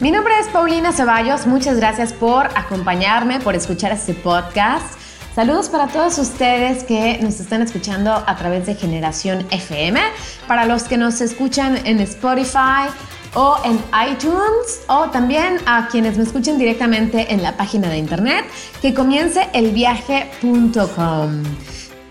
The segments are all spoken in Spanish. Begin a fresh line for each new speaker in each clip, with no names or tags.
Mi nombre es Paulina Ceballos. Muchas gracias por acompañarme, por escuchar este podcast. Saludos para todos ustedes que nos están escuchando a través de Generación FM, para los que nos escuchan en Spotify o en iTunes o también a quienes me escuchen directamente en la página de internet que comience elviaje.com.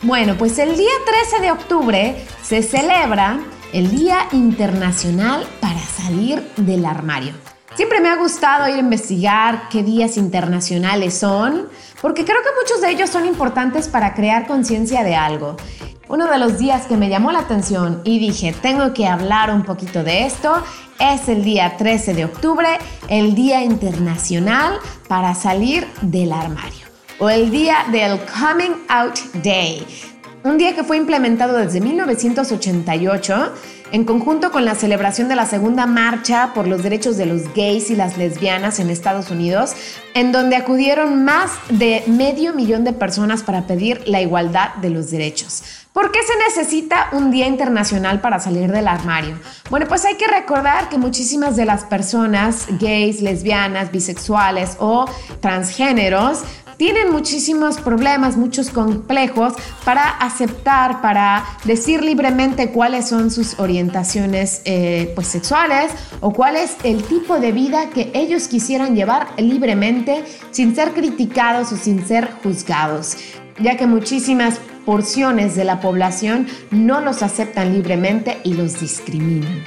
Bueno, pues el día 13 de octubre se celebra el Día Internacional para Salir del Armario. Siempre me ha gustado ir a investigar qué días internacionales son, porque creo que muchos de ellos son importantes para crear conciencia de algo. Uno de los días que me llamó la atención y dije, tengo que hablar un poquito de esto, es el día 13 de octubre, el Día Internacional para Salir del Armario, o el Día del Coming Out Day un día que fue implementado desde 1988 en conjunto con la celebración de la segunda marcha por los derechos de los gays y las lesbianas en Estados Unidos, en donde acudieron más de medio millón de personas para pedir la igualdad de los derechos. ¿Por qué se necesita un día internacional para salir del armario? Bueno, pues hay que recordar que muchísimas de las personas gays, lesbianas, bisexuales o transgéneros tienen muchísimos problemas, muchos complejos para aceptar, para decir libremente cuáles son sus orientaciones eh, pues, sexuales o cuál es el tipo de vida que ellos quisieran llevar libremente sin ser criticados o sin ser juzgados, ya que muchísimas porciones de la población no los aceptan libremente y los discriminan.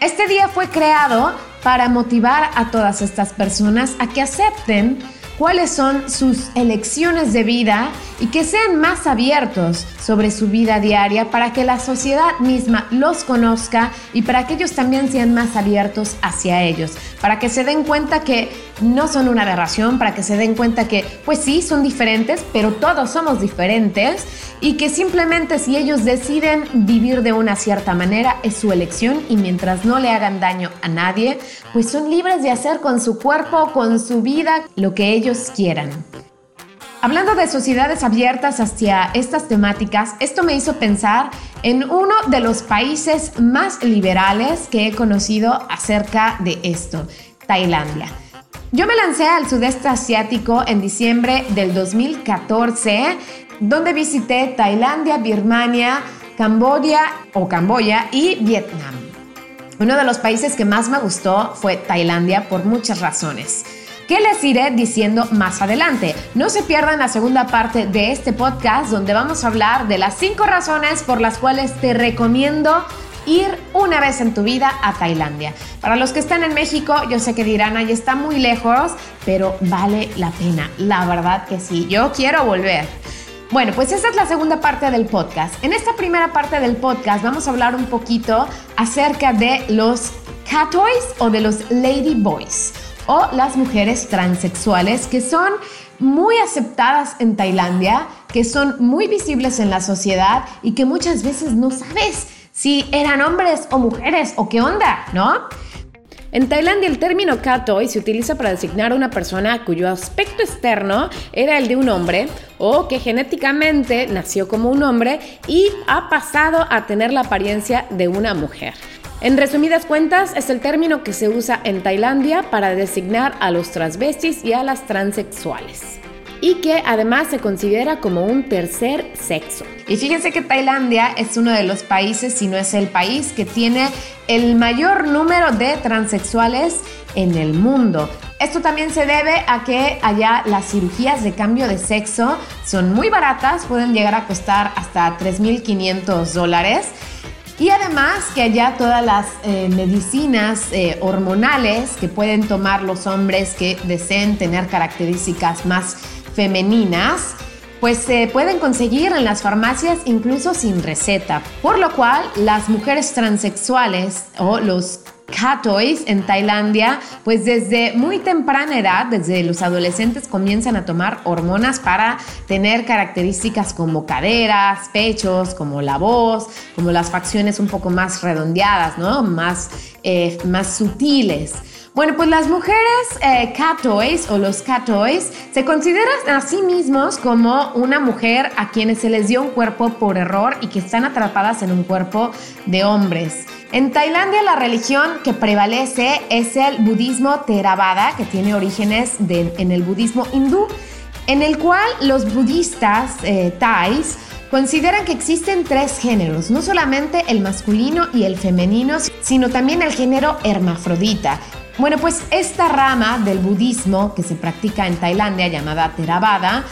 Este día fue creado para motivar a todas estas personas a que acepten cuáles son sus elecciones de vida y que sean más abiertos sobre su vida diaria para que la sociedad misma los conozca y para que ellos también sean más abiertos hacia ellos, para que se den cuenta que no son una aberración, para que se den cuenta que pues sí, son diferentes, pero todos somos diferentes y que simplemente si ellos deciden vivir de una cierta manera es su elección y mientras no le hagan daño a nadie, pues son libres de hacer con su cuerpo, con su vida, lo que ellos quieran. Hablando de sociedades abiertas hacia estas temáticas, esto me hizo pensar en uno de los países más liberales que he conocido acerca de esto, Tailandia. Yo me lancé al sudeste asiático en diciembre del 2014, donde visité Tailandia, Birmania, Camboya o Camboya y Vietnam. Uno de los países que más me gustó fue Tailandia por muchas razones que les iré diciendo más adelante. No se pierdan la segunda parte de este podcast donde vamos a hablar de las cinco razones por las cuales te recomiendo ir una vez en tu vida a Tailandia. Para los que están en México, yo sé que dirán, ahí está muy lejos, pero vale la pena. La verdad que sí, yo quiero volver. Bueno, pues esa es la segunda parte del podcast. En esta primera parte del podcast vamos a hablar un poquito acerca de los catoys o de los lady boys o las mujeres transexuales que son muy aceptadas en Tailandia, que son muy visibles en la sociedad y que muchas veces no sabes si eran hombres o mujeres o qué onda, ¿no? En Tailandia el término katoi se utiliza para designar a una persona cuyo aspecto externo era el de un hombre o que genéticamente nació como un hombre y ha pasado a tener la apariencia de una mujer. En resumidas cuentas, es el término que se usa en Tailandia para designar a los transvestis y a las transexuales y que además se considera como un tercer sexo. Y fíjense que Tailandia es uno de los países, si no es el país, que tiene el mayor número de transexuales en el mundo. Esto también se debe a que allá las cirugías de cambio de sexo son muy baratas, pueden llegar a costar hasta 3.500 dólares y además que allá todas las eh, medicinas eh, hormonales que pueden tomar los hombres que deseen tener características más femeninas, pues se pueden conseguir en las farmacias incluso sin receta. Por lo cual las mujeres transexuales o los Toys en Tailandia, pues desde muy temprana edad, desde los adolescentes comienzan a tomar hormonas para tener características como caderas, pechos, como la voz, como las facciones un poco más redondeadas, ¿no? Más, eh, más sutiles. Bueno, pues las mujeres eh, cat toys o los cat toys se consideran a sí mismos como una mujer a quienes se les dio un cuerpo por error y que están atrapadas en un cuerpo de hombres. En Tailandia la religión que prevalece es el budismo Theravada, que tiene orígenes en el budismo hindú, en el cual los budistas eh, thais consideran que existen tres géneros, no solamente el masculino y el femenino, sino también el género hermafrodita, bueno, pues esta rama del budismo que se practica en Tailandia llamada Theravada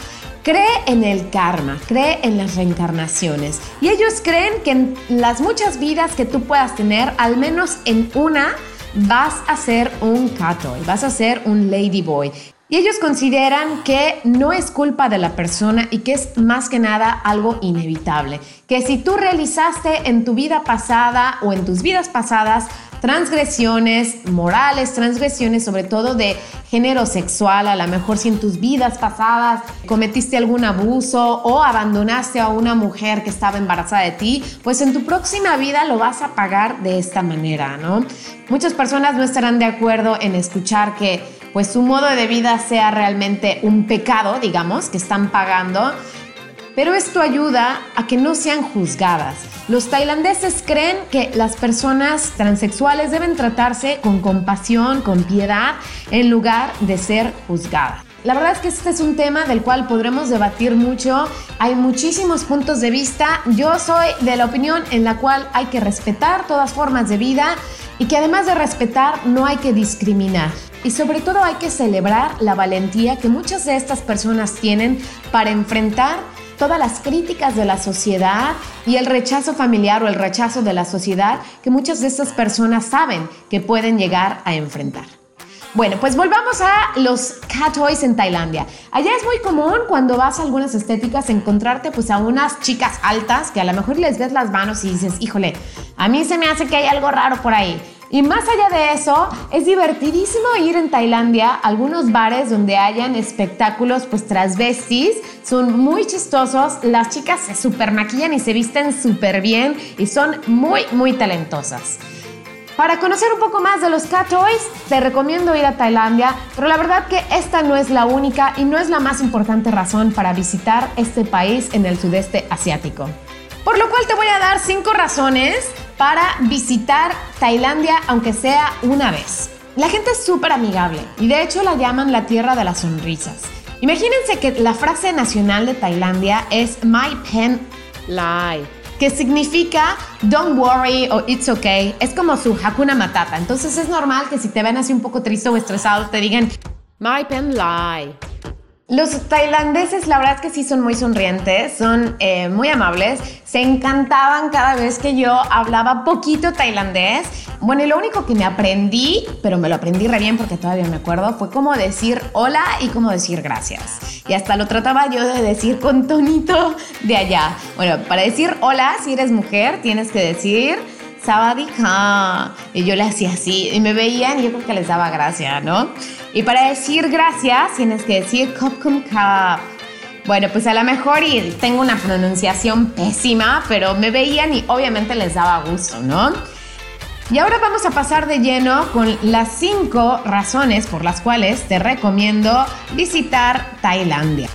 cree en el karma, cree en las reencarnaciones. Y ellos creen que en las muchas vidas que tú puedas tener, al menos en una, vas a ser un katoy, vas a ser un ladyboy. Y ellos consideran que no es culpa de la persona y que es más que nada algo inevitable. Que si tú realizaste en tu vida pasada o en tus vidas pasadas transgresiones morales, transgresiones sobre todo de género sexual, a lo mejor si en tus vidas pasadas cometiste algún abuso o abandonaste a una mujer que estaba embarazada de ti, pues en tu próxima vida lo vas a pagar de esta manera, ¿no? Muchas personas no estarán de acuerdo en escuchar que pues su modo de vida sea realmente un pecado, digamos, que están pagando, pero esto ayuda a que no sean juzgadas. Los tailandeses creen que las personas transexuales deben tratarse con compasión, con piedad, en lugar de ser juzgadas. La verdad es que este es un tema del cual podremos debatir mucho. Hay muchísimos puntos de vista. Yo soy de la opinión en la cual hay que respetar todas formas de vida y que además de respetar no hay que discriminar. Y sobre todo hay que celebrar la valentía que muchas de estas personas tienen para enfrentar todas las críticas de la sociedad y el rechazo familiar o el rechazo de la sociedad que muchas de estas personas saben que pueden llegar a enfrentar. Bueno, pues volvamos a los cat toys en Tailandia. Allá es muy común cuando vas a algunas estéticas encontrarte pues a unas chicas altas que a lo mejor les ves las manos y dices, híjole, a mí se me hace que hay algo raro por ahí. Y más allá de eso, es divertidísimo ir en Tailandia a algunos bares donde hayan espectáculos pues transvestis. Son muy chistosos, las chicas se super maquillan y se visten súper bien y son muy, muy talentosas. Para conocer un poco más de los cat toys, te recomiendo ir a Tailandia, pero la verdad que esta no es la única y no es la más importante razón para visitar este país en el sudeste asiático. Por lo cual te voy a dar cinco razones para visitar Tailandia, aunque sea una vez. La gente es súper amigable y de hecho la llaman la tierra de las sonrisas. Imagínense que la frase nacional de Tailandia es My Pen Lie, que significa Don't worry o It's okay. Es como su Hakuna Matata. Entonces es normal que si te ven así un poco triste o estresado te digan My Pen Lie. Los tailandeses, la verdad es que sí son muy sonrientes, son eh, muy amables, se encantaban cada vez que yo hablaba poquito tailandés. Bueno, y lo único que me aprendí, pero me lo aprendí re bien porque todavía me acuerdo, fue cómo decir hola y cómo decir gracias. Y hasta lo trataba yo de decir con tonito de allá. Bueno, para decir hola, si eres mujer, tienes que decir Sabadika. Y yo le hacía así y me veían y yo creo que les daba gracia, ¿no? Y para decir gracias tienes que decir Kopkum Kap. Bueno, pues a lo mejor y tengo una pronunciación pésima, pero me veían y obviamente les daba gusto, ¿no? Y ahora vamos a pasar de lleno con las cinco razones por las cuales te recomiendo visitar Tailandia.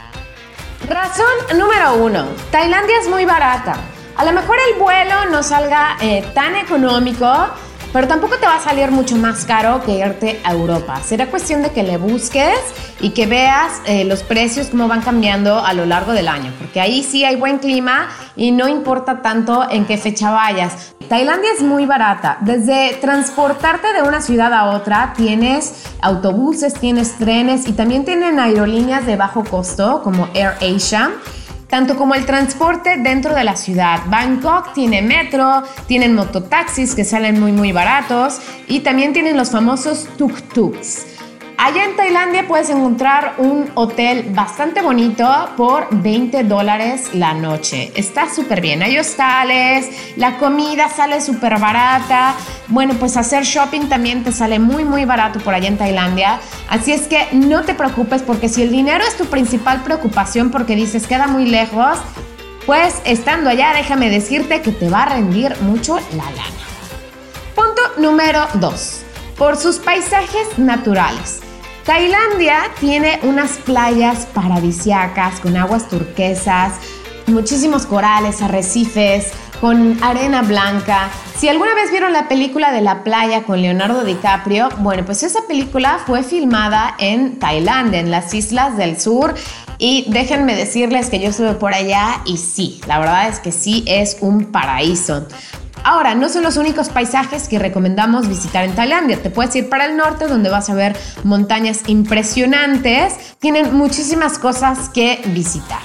Razón número uno, Tailandia es muy barata. A lo mejor el vuelo no salga eh, tan económico, pero tampoco te va a salir mucho más caro que irte a Europa. Será cuestión de que le busques y que veas eh, los precios cómo van cambiando a lo largo del año, porque ahí sí hay buen clima y no importa tanto en qué fecha vayas. Tailandia es muy barata. Desde transportarte de una ciudad a otra, tienes autobuses, tienes trenes y también tienen aerolíneas de bajo costo como Air Asia tanto como el transporte dentro de la ciudad. Bangkok tiene metro, tienen mototaxis que salen muy muy baratos y también tienen los famosos tuk-tuks. Allá en Tailandia puedes encontrar un hotel bastante bonito por 20 dólares la noche. Está súper bien. Hay hostales, la comida sale súper barata. Bueno, pues hacer shopping también te sale muy, muy barato por allá en Tailandia. Así es que no te preocupes porque si el dinero es tu principal preocupación porque dices queda muy lejos, pues estando allá déjame decirte que te va a rendir mucho la lana. Punto número 2. Por sus paisajes naturales. Tailandia tiene unas playas paradisiacas con aguas turquesas, muchísimos corales, arrecifes, con arena blanca. Si alguna vez vieron la película de la playa con Leonardo DiCaprio, bueno, pues esa película fue filmada en Tailandia, en las islas del sur. Y déjenme decirles que yo estuve por allá y sí, la verdad es que sí es un paraíso. Ahora, no son los únicos paisajes que recomendamos visitar en Tailandia. Te puedes ir para el norte donde vas a ver montañas impresionantes. Tienen muchísimas cosas que visitar.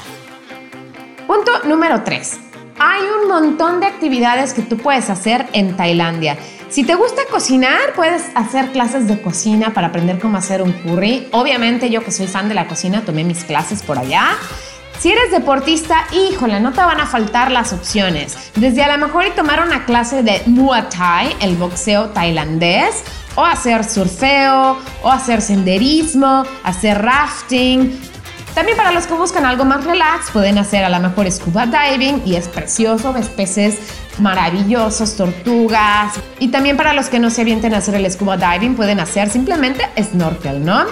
Punto número 3. Hay un montón de actividades que tú puedes hacer en Tailandia. Si te gusta cocinar, puedes hacer clases de cocina para aprender cómo hacer un curry. Obviamente yo que soy fan de la cocina, tomé mis clases por allá. Si eres deportista, híjole, no te van a faltar las opciones. Desde a lo mejor y tomar una clase de Muay Thai, el boxeo tailandés, o hacer surfeo, o hacer senderismo, hacer rafting. También para los que buscan algo más relax, pueden hacer a lo mejor scuba diving y es precioso, ves peces maravillosos, tortugas. Y también para los que no se avienten a hacer el scuba diving, pueden hacer simplemente snorkel, ¿no?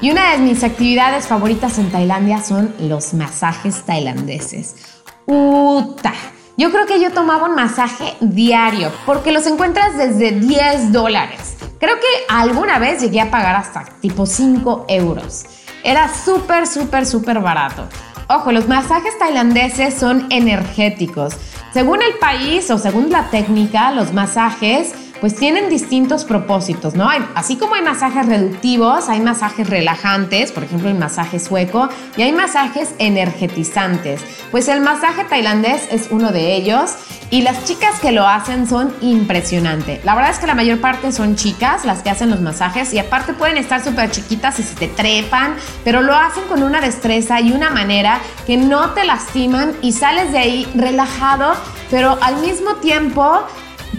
Y una de mis actividades favoritas en Tailandia son los masajes tailandeses. ¡Uta! Yo creo que yo tomaba un masaje diario porque los encuentras desde 10 dólares. Creo que alguna vez llegué a pagar hasta tipo 5 euros. Era súper, súper, súper barato. Ojo, los masajes tailandeses son energéticos. Según el país o según la técnica, los masajes pues tienen distintos propósitos, ¿no? así como hay masajes reductivos, hay masajes relajantes, por ejemplo el masaje sueco, y hay masajes energetizantes. Pues el masaje tailandés es uno de ellos y las chicas que lo hacen son impresionantes. La verdad es que la mayor parte son chicas las que hacen los masajes y aparte pueden estar súper chiquitas y se te trepan, pero lo hacen con una destreza y una manera que no te lastiman y sales de ahí relajado, pero al mismo tiempo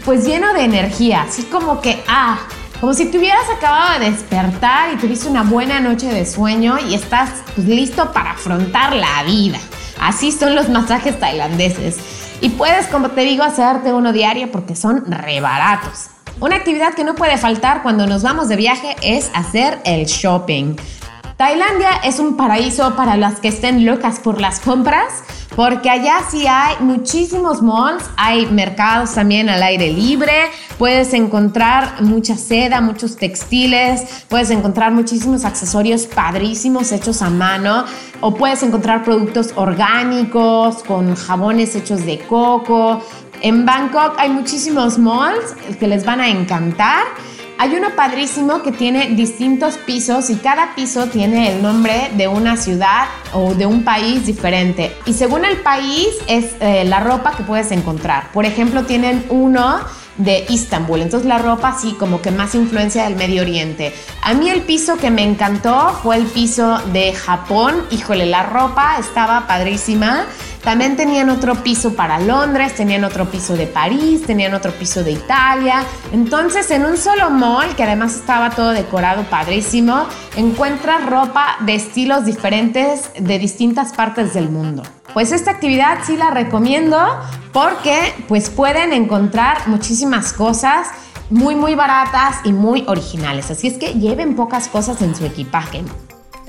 pues lleno de energía, así como que, ah, como si te hubieras acabado de despertar y tuviste una buena noche de sueño y estás pues, listo para afrontar la vida. Así son los masajes tailandeses. Y puedes, como te digo, hacerte uno diario porque son re baratos. Una actividad que no puede faltar cuando nos vamos de viaje es hacer el shopping. Tailandia es un paraíso para las que estén locas por las compras, porque allá sí hay muchísimos malls, hay mercados también al aire libre, puedes encontrar mucha seda, muchos textiles, puedes encontrar muchísimos accesorios padrísimos hechos a mano, o puedes encontrar productos orgánicos con jabones hechos de coco. En Bangkok hay muchísimos malls que les van a encantar. Hay uno padrísimo que tiene distintos pisos y cada piso tiene el nombre de una ciudad o de un país diferente. Y según el país es eh, la ropa que puedes encontrar. Por ejemplo, tienen uno de Istambul. Entonces la ropa sí, como que más influencia del Medio Oriente. A mí el piso que me encantó fue el piso de Japón. Híjole, la ropa estaba padrísima. También tenían otro piso para Londres, tenían otro piso de París, tenían otro piso de Italia. Entonces, en un solo mall, que además estaba todo decorado padrísimo, encuentras ropa de estilos diferentes de distintas partes del mundo. Pues esta actividad sí la recomiendo porque pues pueden encontrar muchísimas cosas muy muy baratas y muy originales. Así es que lleven pocas cosas en su equipaje.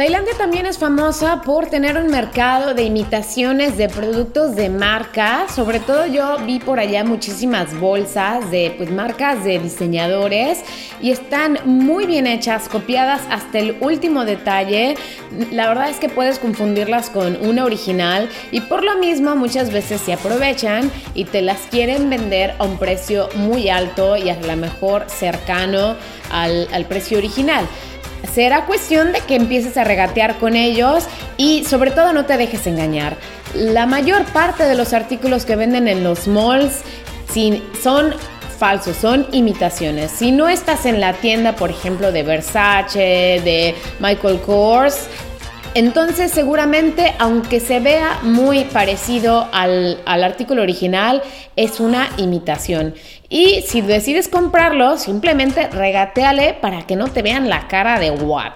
Tailandia también es famosa por tener un mercado de imitaciones de productos de marca. Sobre todo yo vi por allá muchísimas bolsas de pues, marcas de diseñadores y están muy bien hechas, copiadas hasta el último detalle. La verdad es que puedes confundirlas con una original y por lo mismo muchas veces se aprovechan y te las quieren vender a un precio muy alto y a lo mejor cercano al, al precio original será cuestión de que empieces a regatear con ellos y sobre todo no te dejes engañar. La mayor parte de los artículos que venden en los malls son
falsos, son imitaciones. Si no estás en la tienda, por ejemplo, de Versace, de Michael Kors, entonces seguramente, aunque se vea muy parecido al, al, artículo original, es una imitación. Y si decides comprarlo, simplemente regateale para que no te vean la cara de what.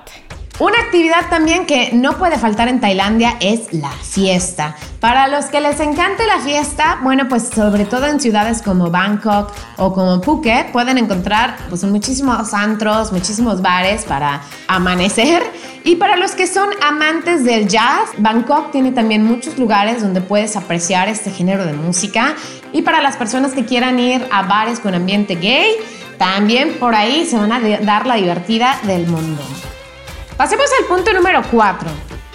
Una actividad también que no puede faltar en Tailandia es la fiesta. Para los que les encante la fiesta, bueno, pues sobre todo en ciudades como Bangkok o como Phuket, pueden encontrar pues muchísimos antros, muchísimos bares para amanecer. Y para los que son amantes del jazz, Bangkok tiene también muchos lugares donde puedes apreciar este género de música. Y para las personas que quieran ir a bares con ambiente gay, también por ahí se van a dar la divertida del mundo. Pasemos al punto número 4.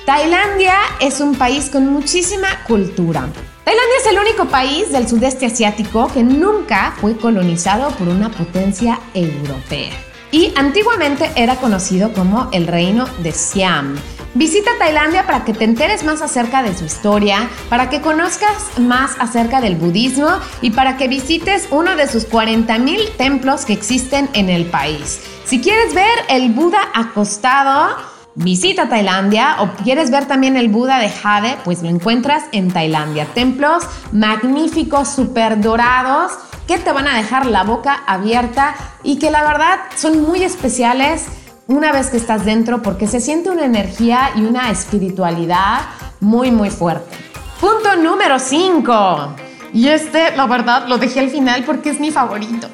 Tailandia es un país con muchísima cultura. Tailandia es el único país del sudeste asiático que nunca fue colonizado por una potencia europea. Y antiguamente era conocido como el reino de Siam. Visita Tailandia para que te enteres más acerca de su historia, para que conozcas más acerca del budismo y para que visites uno de sus 40.000 templos que existen en el país. Si quieres ver el Buda acostado, visita Tailandia o quieres ver también el Buda de Jade, pues lo encuentras en Tailandia. Templos magníficos, súper dorados, que te van a dejar la boca abierta y que la verdad son muy especiales una vez que estás dentro porque se siente una energía y una espiritualidad muy muy fuerte. Punto número 5. Y este, la verdad, lo dejé al final porque es mi favorito.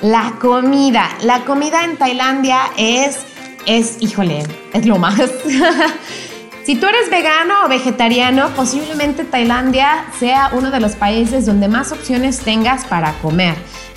La comida. La comida en Tailandia es, es, híjole, es lo más. si tú eres vegano o vegetariano, posiblemente Tailandia sea uno de los países donde más opciones tengas para comer.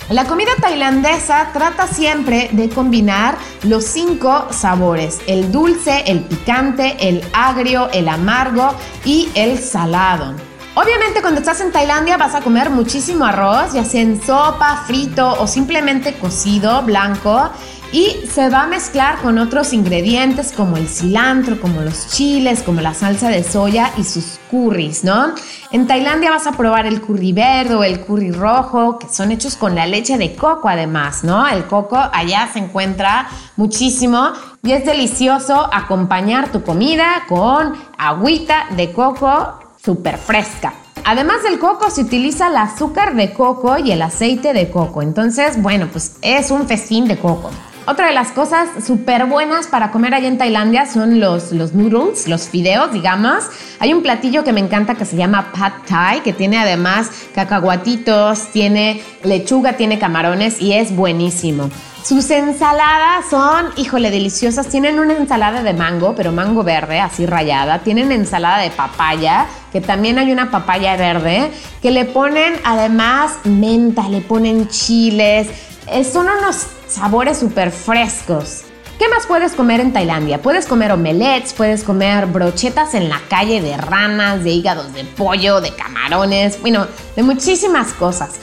La comida tailandesa trata siempre de combinar los cinco sabores, el dulce, el picante, el agrio, el amargo y el salado. Obviamente cuando estás en Tailandia vas a comer muchísimo arroz, ya sea en sopa, frito o simplemente cocido, blanco. Y se va a mezclar con otros ingredientes como el cilantro, como los chiles, como la salsa de soya y sus curries, ¿no? En Tailandia vas a probar el curry verde o el curry rojo, que son hechos con la leche de coco además, ¿no? El coco allá se encuentra muchísimo y es delicioso acompañar tu comida con agüita de coco súper fresca. Además del coco se utiliza el azúcar de coco y el aceite de coco. Entonces, bueno, pues es un festín de coco. Otra de las cosas súper buenas para comer allá en Tailandia son los, los noodles, los fideos, digamos. Hay un platillo que me encanta que se llama Pad Thai, que tiene además cacahuatitos, tiene lechuga, tiene camarones y es buenísimo. Sus ensaladas son, híjole, deliciosas. Tienen una ensalada de mango, pero mango verde, así rayada. Tienen ensalada de papaya, que también hay una papaya verde, que le ponen además menta, le ponen chiles. Eh, son unos sabores súper frescos. ¿Qué más puedes comer en Tailandia? Puedes comer omelets, puedes comer brochetas en la calle de ranas, de hígados de pollo, de camarones, bueno, de muchísimas cosas.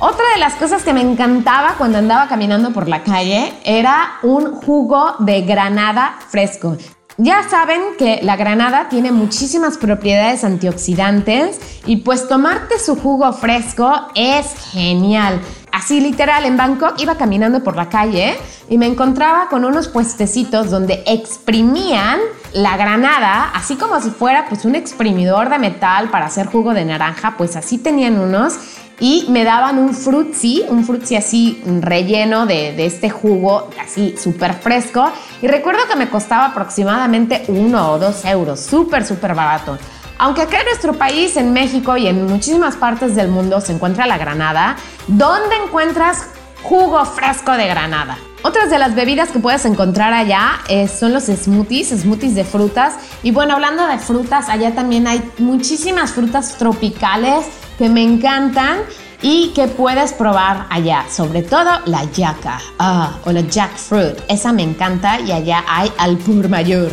Otra de las cosas que me encantaba cuando andaba caminando por la calle era un jugo de granada fresco. Ya saben que la granada tiene muchísimas propiedades antioxidantes y pues tomarte su jugo fresco es genial. Así literal, en Bangkok iba caminando por la calle y me encontraba con unos puestecitos donde exprimían la granada, así como si fuera pues un exprimidor de metal para hacer jugo de naranja, pues así tenían unos y me daban un frutzi, un frutzi así relleno de, este jugo, así súper fresco. Y recuerdo que me costaba aproximadamente uno o dos euros, súper, súper barato. Aunque acá en nuestro país, en México y en muchísimas partes del mundo se encuentra la granada, ¿dónde encuentras jugo fresco de granada? Otras de las bebidas que puedes encontrar allá eh, son los smoothies, smoothies de frutas. Y bueno, hablando de frutas, allá también hay muchísimas frutas tropicales que me encantan y que puedes probar allá, sobre todo la yaca ah, o la jackfruit. Esa me encanta y allá hay al pur mayor.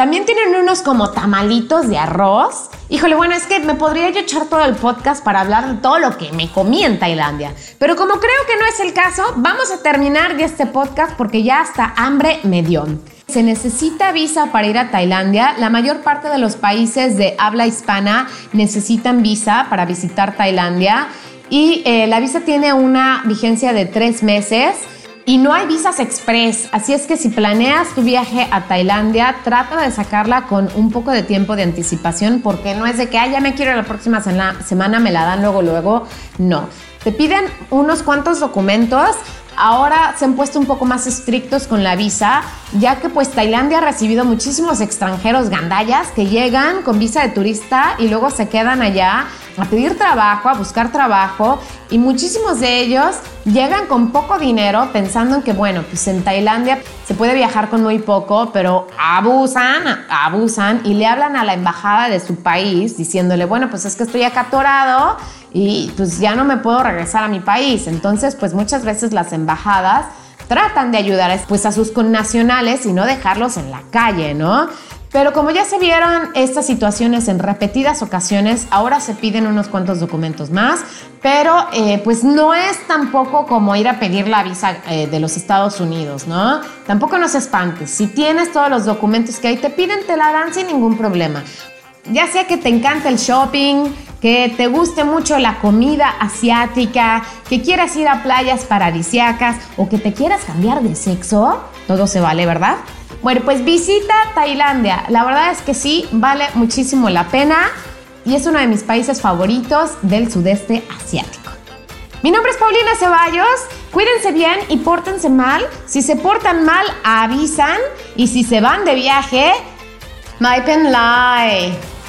También tienen unos como tamalitos de arroz. Híjole, bueno, es que me podría yo echar todo el podcast para hablar de todo lo que me comí en Tailandia. Pero como creo que no es el caso, vamos a terminar ya este podcast porque ya hasta hambre me dio. Se necesita visa para ir a Tailandia. La mayor parte de los países de habla hispana necesitan visa para visitar Tailandia. y eh, la visa tiene una vigencia de tres meses. Y no hay visas express, así es que si planeas tu viaje a Tailandia, trata de sacarla con un poco de tiempo de anticipación, porque no es de que, ah, ya me quiero la próxima semana, me la dan luego, luego. No. Te piden unos cuantos documentos ahora se han puesto un poco más estrictos con la visa, ya que pues Tailandia ha recibido muchísimos extranjeros gandallas que llegan con visa de turista y luego se quedan allá a pedir trabajo, a buscar trabajo y muchísimos de ellos llegan con poco dinero pensando en que bueno, pues en Tailandia se puede viajar con muy poco, pero abusan, abusan y le hablan a la embajada de su país diciéndole, bueno, pues es que estoy acá atorado y pues ya no me puedo regresar a mi país. Entonces, pues muchas veces las embajadas tratan de ayudar pues a sus connacionales y no dejarlos en la calle, ¿no? Pero como ya se vieron estas situaciones en repetidas ocasiones, ahora se piden unos cuantos documentos más, pero eh, pues no es tampoco como ir a pedir la visa eh, de los Estados Unidos, ¿no? Tampoco nos espantes, si tienes todos los documentos que hay, te piden, te la dan sin ningún problema. Ya sea que te encanta el shopping, que te guste mucho la comida asiática, que quieras ir a playas paradisiacas o que te quieras cambiar de sexo, todo se vale, ¿verdad? Bueno, pues visita Tailandia. La verdad es que sí, vale muchísimo la pena y es uno de mis países favoritos del sudeste asiático. Mi nombre es Paulina Ceballos. Cuídense bien y pórtense mal. Si se portan mal, avisan. Y si se van de viaje, my pen lie.